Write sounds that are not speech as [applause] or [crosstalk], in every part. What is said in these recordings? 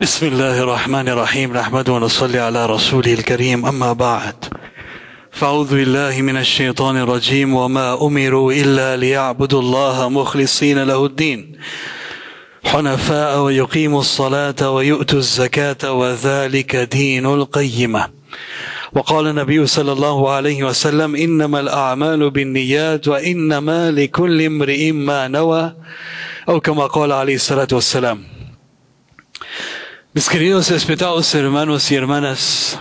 بسم الله الرحمن الرحيم نحمد ونصلي على رسوله الكريم أما بعد فأعوذ بالله من الشيطان الرجيم وما أمروا إلا ليعبدوا الله مخلصين له الدين حنفاء ويقيموا الصلاة ويؤتوا الزكاة وذلك دين القيمة وقال النبي صلى الله عليه وسلم إنما الأعمال بالنيات وإنما لكل امرئ ما نوى أو كما قال عليه الصلاة والسلام Mis queridos respetados hermanos y hermanas,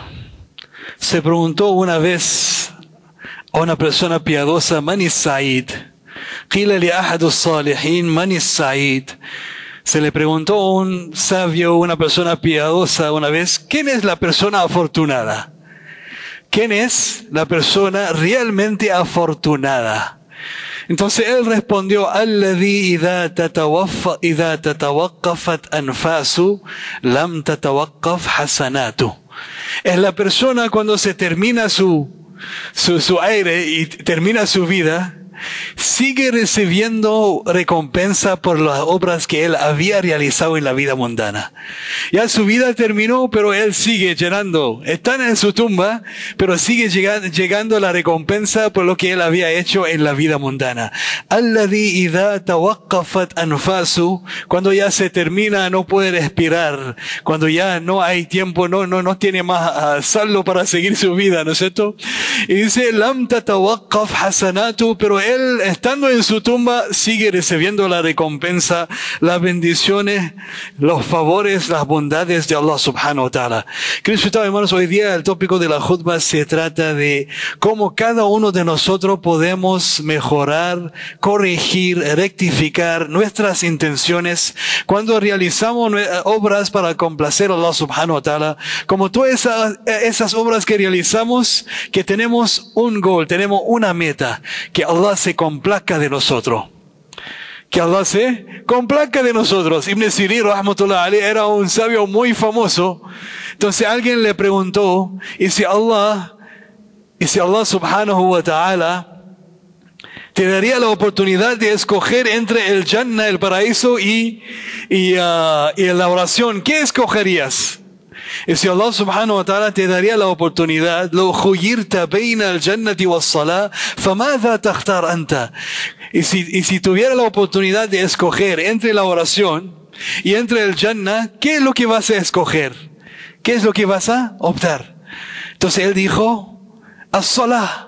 se preguntó una vez a una persona piadosa, ¿Man Said? Se le preguntó a un sabio, una persona piadosa una vez, ¿quién es la persona afortunada? ¿Quién es la persona realmente afortunada? Entonces él respondió, Alladhi idha tatawaqqafat anfasu lam tatawaqqaf hasanatu. Es la persona cuando se termina su, su, su aire y termina su vida, sigue recibiendo recompensa por las obras que él había realizado en la vida mundana. Ya su vida terminó, pero él sigue llenando. Están en su tumba, pero sigue llegando, llegando la recompensa por lo que él había hecho en la vida mundana. Cuando ya se termina, no puede respirar, cuando ya no hay tiempo, no, no, no tiene más saldo para seguir su vida, ¿no es cierto? Y dice, pero él, estando en su tumba, sigue recibiendo la recompensa, las bendiciones, los favores, las bondades de Allah subhanahu wa ta'ala. Queridos hermanos, hoy día el tópico de la jutba se trata de cómo cada uno de nosotros podemos mejorar, corregir, rectificar nuestras intenciones cuando realizamos obras para complacer a Allah subhanahu wa ta'ala. Como todas esas, esas obras que realizamos, que tenemos un gol, tenemos una meta, que Allah se complazca de nosotros. Que Allah se complazca de nosotros. Ibn Sirir, rahmatullah Ali, era un sabio muy famoso. Entonces alguien le preguntó, y si Allah, y si Allah subhanahu wa ta'ala, te daría la oportunidad de escoger entre el Jannah, el paraíso, y, y, uh, y la oración, ¿qué escogerías? Y si Allah subhanahu wa ta'ala te daría la oportunidad, lo y si, y si tuviera la oportunidad de escoger entre la oración y entre el Jannah, ¿qué es lo que vas a escoger? ¿Qué es lo que vas a optar? Entonces él dijo, as-salah.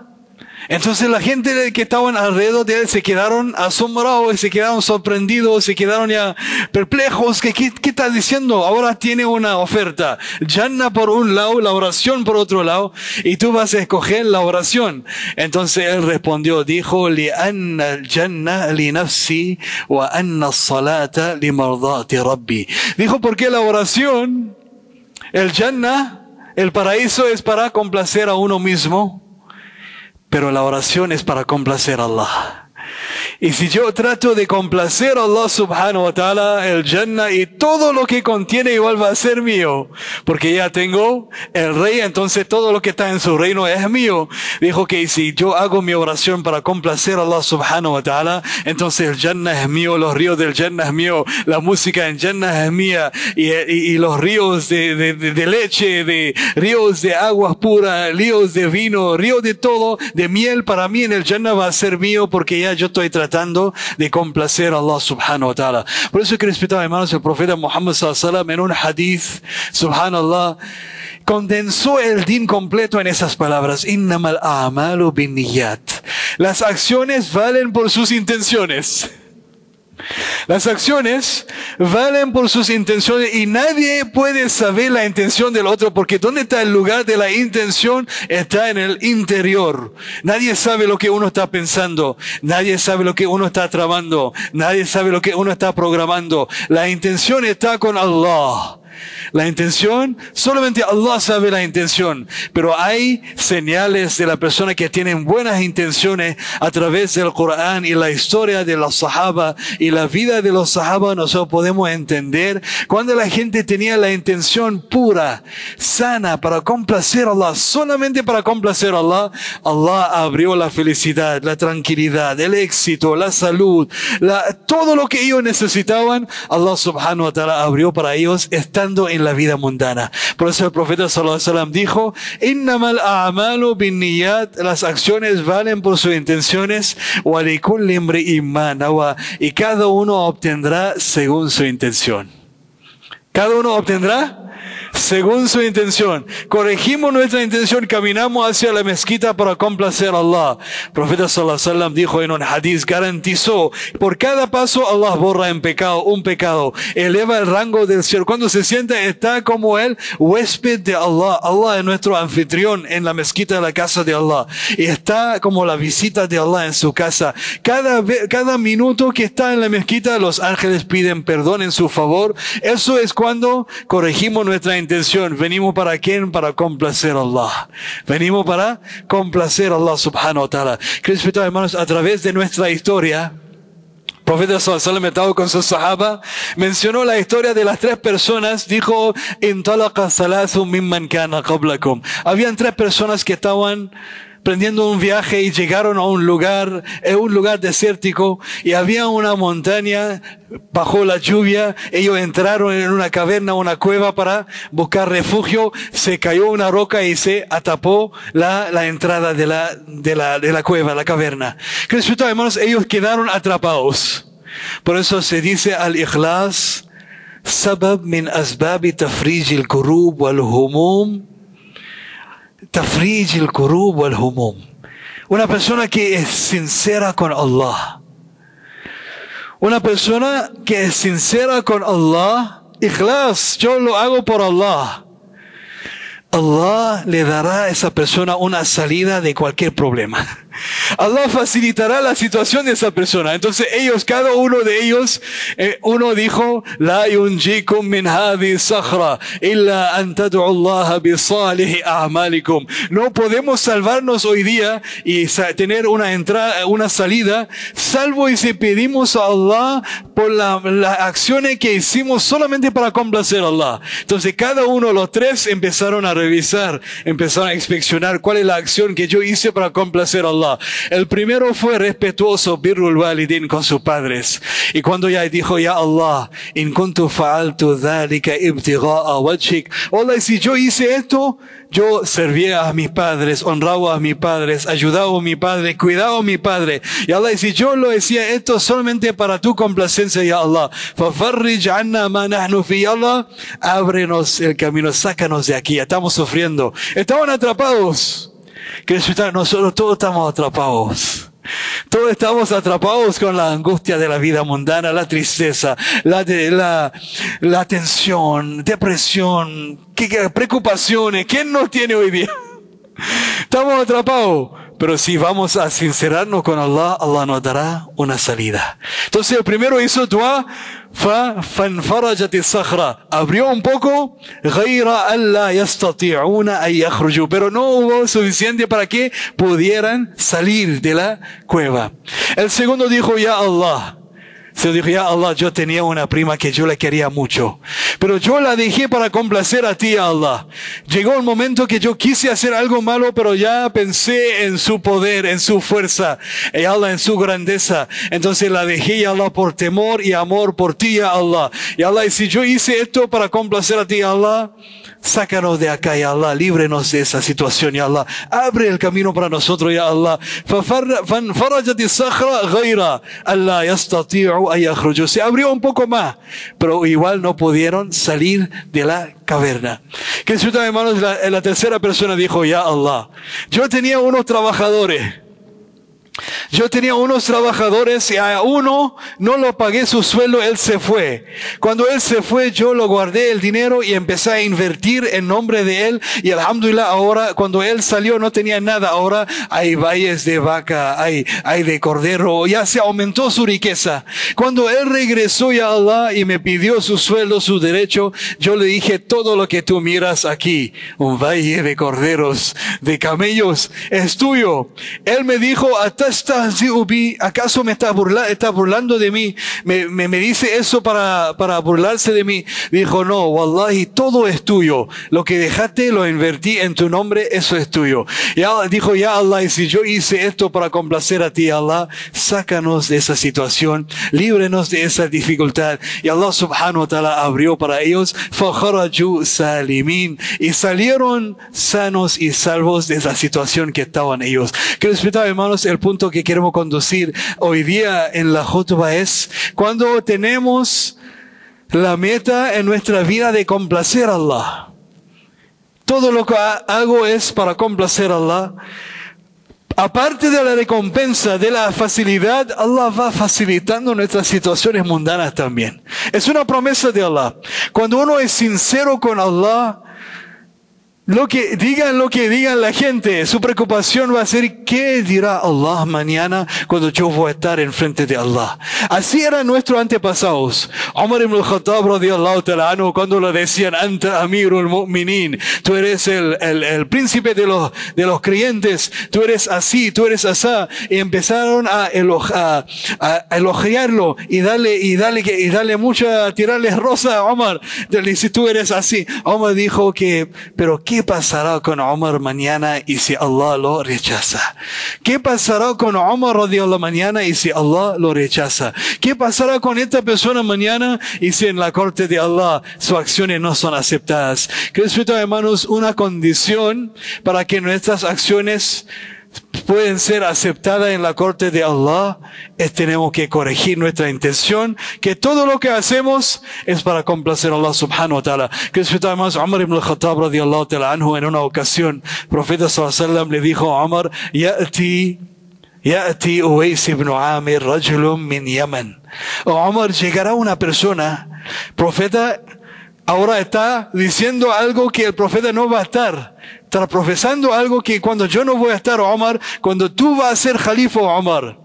Entonces la gente que estaban alrededor de él se quedaron asombrados, se quedaron sorprendidos, se quedaron ya perplejos. ¿Qué, qué, qué está diciendo? Ahora tiene una oferta. Yanna por un lado, la oración por otro lado, y tú vas a escoger la oración. Entonces él respondió, dijo, li anna janna li nafsi wa anna salata li rabbi. Dijo, porque la oración, el Yanna, el paraíso es para complacer a uno mismo pero la oración es para complacer a Allah. Y si yo trato de complacer a Allah subhanahu wa ta'ala, el Jannah y todo lo que contiene igual va a ser mío. Porque ya tengo el rey, entonces todo lo que está en su reino es mío. Dijo que si yo hago mi oración para complacer a Allah subhanahu wa ta'ala, entonces el Jannah es mío, los ríos del Jannah es mío, la música en Jannah es mía, y, y, y los ríos de, de, de, de, leche, de ríos de aguas puras, ríos de vino, ríos de todo, de miel para mí en el Jannah va a ser mío porque ya yo estoy tratando de complacer a Allah subhanahu wa ta'ala. Por eso que respetaba hermanos el profeta Muhammad sallallahu en un hadith, subhanallah, condensó el din completo en esas palabras, innamal a'malu bin Las acciones valen por sus intenciones. Las acciones valen por sus intenciones y nadie puede saber la intención del otro porque ¿dónde está el lugar de la intención? Está en el interior. Nadie sabe lo que uno está pensando. Nadie sabe lo que uno está tramando. Nadie sabe lo que uno está programando. La intención está con Allah. La intención, solamente Allah sabe la intención, pero hay señales de la persona que tienen buenas intenciones a través del Corán y la historia de los sahaba y la vida de los sahaba nosotros podemos entender cuando la gente tenía la intención pura, sana para complacer a Allah, solamente para complacer a Allah, Allah abrió la felicidad, la tranquilidad, el éxito, la salud, todo lo que ellos necesitaban, Allah subhanahu wa ta'ala abrió para ellos, en la vida mundana. Por eso el profeta sallallahu alaihi dijo, "Innamal a'malu binniyat", las acciones valen por sus intenciones, y cada uno obtendrá según su intención. Cada uno obtendrá según su intención. Corregimos nuestra intención, caminamos hacia la mezquita para complacer a Allah. Profeta sallallahu alaihi wasallam dijo en un hadith, garantizó, por cada paso Allah borra en pecado, un pecado, eleva el rango del cielo. Cuando se sienta, está como el huésped de Allah. Allah es nuestro anfitrión en la mezquita de la casa de Allah. Y está como la visita de Allah en su casa. Cada, cada minuto que está en la mezquita, los ángeles piden perdón en su favor. Eso es cuando corregimos nuestra intención. Venimos para quién? Para complacer a Allah. Venimos para complacer a Allah subhanahu wa ta'ala. Cristo, hermanos, a través de nuestra historia, profeta sallallahu alaihi con sus sahaba, mencionó la historia de las tres personas, dijo. Habían tres personas que estaban prendiendo un viaje y llegaron a un lugar, es un lugar desértico y había una montaña bajo la lluvia. Ellos entraron en una caverna, una cueva para buscar refugio. Se cayó una roca y se atapó la, la entrada de la, de la, de la cueva, la caverna. Cristo, hermanos, ellos quedaron atrapados. Por eso se dice al ikhlas, sabab min asbabi tafrij al wal humum una persona que es sincera con Allah. Una persona que es sincera con Allah, ikhlas, yo lo hago por Allah. Allah le dará a esa persona una salida de cualquier problema. [laughs] Allah facilitará la situación de esa persona. Entonces ellos, cada uno de ellos, eh, uno dijo, La yunjikum min sakhra illa an tad'u Allah bi a'malikum. No podemos salvarnos hoy día y tener una entrada, una salida, salvo si pedimos a Allah por las acciones que hicimos solamente para complacer a Allah. Entonces cada uno, los tres, empezaron a revisar, empezaron a inspeccionar cuál es la acción que yo hice para complacer a Allah. El primero fue respetuoso, birrul walidin con sus padres. Y cuando ya dijo, ya Allah, in kuntu fa'altu dhalika ibtigha'a wajhik. Hola, si yo hice esto, yo servía a mis padres, honraba a mis padres, ayudaba a mi padre, cuidaba a mi padre. Y Allah, si yo lo decía esto solamente para tu complacencia, ya Allah, fafarrij anna ma nahnu fi Allah, ábrenos el camino, sácanos de aquí, estamos sufriendo, estaban atrapados. Que nosotros todos estamos atrapados. Todos estamos atrapados con la angustia de la vida mundana, la tristeza, la, la, la tensión, depresión, preocupaciones. ¿Quién nos tiene hoy día? Estamos atrapados. Pero si vamos a sincerarnos con Allah, Allah nos dará una salida. Entonces el primero hizo dua, abrió un poco, pero no hubo suficiente para que pudieran salir de la cueva. El segundo dijo, ya Allah, se dijo, ya Allah, yo tenía una prima que yo le quería mucho, pero yo la dejé para complacer a ti, Allah. Llegó un momento que yo quise hacer algo malo, pero ya pensé en su poder, en su fuerza, y Allah en su grandeza. Entonces la dejé, ya Allah, por temor y amor por ti, ya Allah. Y Allah, y si yo hice esto para complacer a ti, Allah, Sácanos de acá, ya Allah. Líbrenos de esa situación, ya Allah. Abre el camino para nosotros, ya Allah. Se abrió un poco más, pero igual no pudieron salir de la caverna. Que hermanos, la, la tercera persona dijo, ya Allah. Yo tenía unos trabajadores yo tenía unos trabajadores y a uno no lo pagué su sueldo, él se fue. Cuando él se fue, yo lo guardé el dinero y empecé a invertir en nombre de él. Y alhamdulillah, ahora cuando él salió no tenía nada. Ahora hay valles de vaca, hay, hay de cordero, ya se aumentó su riqueza. Cuando él regresó ya Allah y me pidió su sueldo, su derecho, yo le dije todo lo que tú miras aquí, un valle de corderos, de camellos, es tuyo. Él me dijo, hasta? ¿Acaso me está, burlando de mí? ¿Me, me, me dice eso para, para, burlarse de mí? Dijo, no, wallahi, todo es tuyo. Lo que dejaste, lo invertí en tu nombre, eso es tuyo. Ya, dijo, ya Allah, y si yo hice esto para complacer a ti, Allah, sácanos de esa situación, líbrenos de esa dificultad. Y Allah subhanahu wa ta'ala abrió para ellos, salimin, y salieron sanos y salvos de esa situación que estaban ellos. Que respetaba, hermanos, el punto que queremos conducir hoy día en la Jotba es cuando tenemos la meta en nuestra vida de complacer a Allah. Todo lo que hago es para complacer a Allah. Aparte de la recompensa, de la facilidad, Allah va facilitando nuestras situaciones mundanas también. Es una promesa de Allah. Cuando uno es sincero con Allah, lo que digan lo que digan la gente, su preocupación va a ser qué dirá Allah mañana cuando yo voy a estar enfrente de Allah. Así eran nuestros antepasados. Omar ibn al-Khattab radiallahu ta'ala cuando le decían anta amirul mu'minin, tú eres el, el, el, príncipe de los, de los creyentes, tú eres así, tú eres asá, y empezaron a, a, a elogiarlo y darle, y darle, y darle mucha, tirarle rosa a Omar. Le dice, tú eres así. Omar dijo que, pero qué ¿Qué pasará con Omar mañana y si Allah lo rechaza? ¿Qué pasará con Omar la mañana y si Allah lo rechaza? ¿Qué pasará con esta persona mañana y si en la corte de Allah sus acciones no son aceptadas? Respeto, hermanos, una condición para que nuestras acciones pueden ser aceptadas en la corte de Allah, es tenemos que corregir nuestra intención, que todo lo que hacemos es para complacer a Allah subhanahu wa ta'ala. Que más Umar ibn al-Khattab radiallahu ta'ala anhu en una ocasión, el profeta sallallahu le dijo a Umar, ya'ti Ya'ti Uwais ibn Amir, rajulun min Yemen. Omar, llegará una persona, profeta, ahora está diciendo algo que el profeta no va a estar está profesando algo que cuando yo no voy a estar, Omar, cuando tú vas a ser califa, Omar,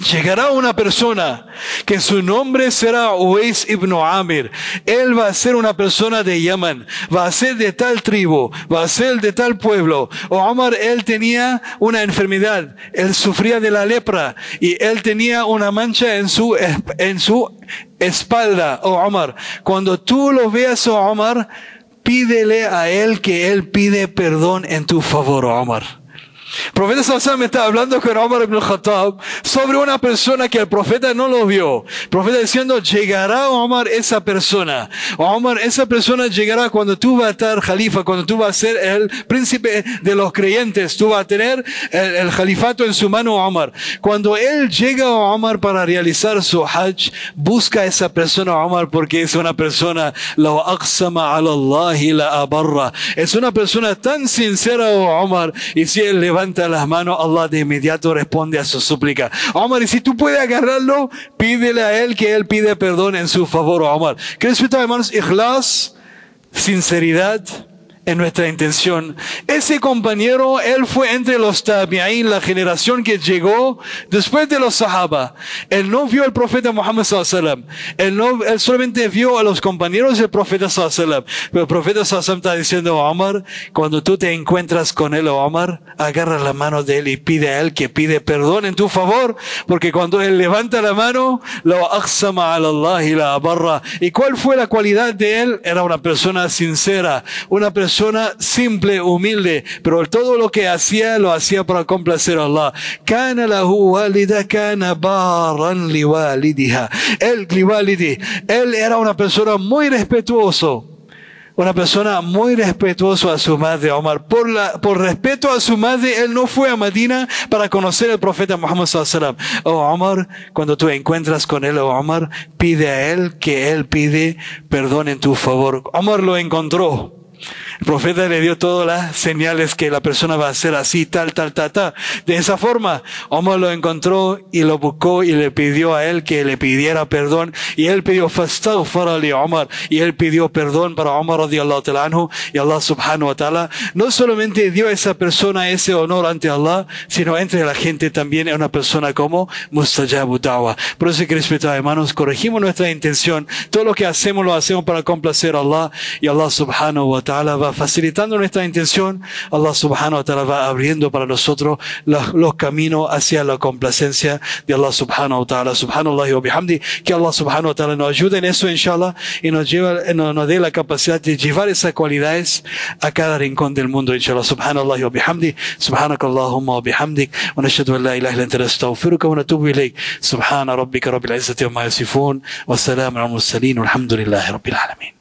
llegará una persona que su nombre será Uwais ibn Amir. Él va a ser una persona de Yemen, va a ser de tal tribu, va a ser de tal pueblo. Omar, él tenía una enfermedad, él sufría de la lepra y él tenía una mancha en su, en su espalda. O Omar, cuando tú lo veas, o Omar, pídele a él que él pide perdón en tu favor, Omar. Profeta Sallallahu está hablando con Omar ibn Khattab sobre una persona que el profeta no lo vio. El profeta diciendo, llegará Omar esa persona. Omar, esa persona llegará cuando tú vas a estar califa, cuando tú vas a ser el príncipe de los creyentes. Tú vas a tener el, el califato en su mano, Omar. Cuando él llega a Omar para realizar su hajj, busca a esa persona, Omar, porque es una persona, la aqsama ala Allah la abarra. Es una persona tan sincera, Omar, y si él le va levanta las manos, Allah de inmediato responde a su súplica. Omar, y si tú puedes agarrarlo, pídele a él que él pide perdón en su favor, Omar. ¿Qué respecto, hermanos? Ikhlas, sinceridad, en nuestra intención. Ese compañero, él fue entre los tabi'in, la generación que llegó después de los sahaba. Él no vio al profeta Muhammad sallallahu él no, él solamente vio a los compañeros del profeta sallallahu Pero el profeta sallallahu está diciendo, Omar, cuando tú te encuentras con él, Omar, agarra la mano de él y pide a él que pide perdón en tu favor, porque cuando él levanta la mano, lo aqsama Allah y la barra. ¿Y cuál fue la cualidad de él? Era una persona sincera, una persona persona simple, humilde, pero todo lo que hacía lo hacía para complacer a Allah. Kana lahu walida kana baran liwalidiha. Él, liwalidi, él era una persona muy respetuoso una persona muy respetuosa a su madre, Omar. Por, la, por respeto a su madre, él no fue a Medina para conocer al profeta Muhammad sallallahu Oh, Omar, cuando tú encuentras con él, oh, Omar, pide a él que él pide perdón en tu favor. Omar lo encontró. El profeta le dio todas las señales que la persona va a hacer así, tal, tal, tal, tal. De esa forma, Omar lo encontró y lo buscó y le pidió a él que le pidiera perdón. Y él pidió li Omar. Y él pidió perdón para Omar radiallahu ta'ala anhu. Y Allah subhanahu wa ta'ala no solamente dio a esa persona ese honor ante Allah, sino entre la gente también es una persona como mustajabu da'wa. Por eso que respetar hermanos, corregimos nuestra intención. Todo lo que hacemos lo hacemos para complacer a Allah. Y Allah subhanahu wa ta'ala va facilitando nuestra intención, Allah subhanahu wa ta'ala va abriendo para nosotros los, los caminos hacia la complacencia de Allah subhanahu wa ta'ala. Subhanallah wa bihamdi. Que Allah subhanahu wa ta'ala nos ayude en eso, inshallah, y nos, lleva, nos, nos dé la capacidad de llevar esas cualidades a cada rincón del mundo, inshallah. Subhanallah wa bihamdi. سبحانك اللهم وبحمدك ونشهد ان لا اله الا انت نستغفرك ونتوب اليك سبحان ربك رب العزه عما يصفون والسلام على المرسلين والحمد لله رب العالمين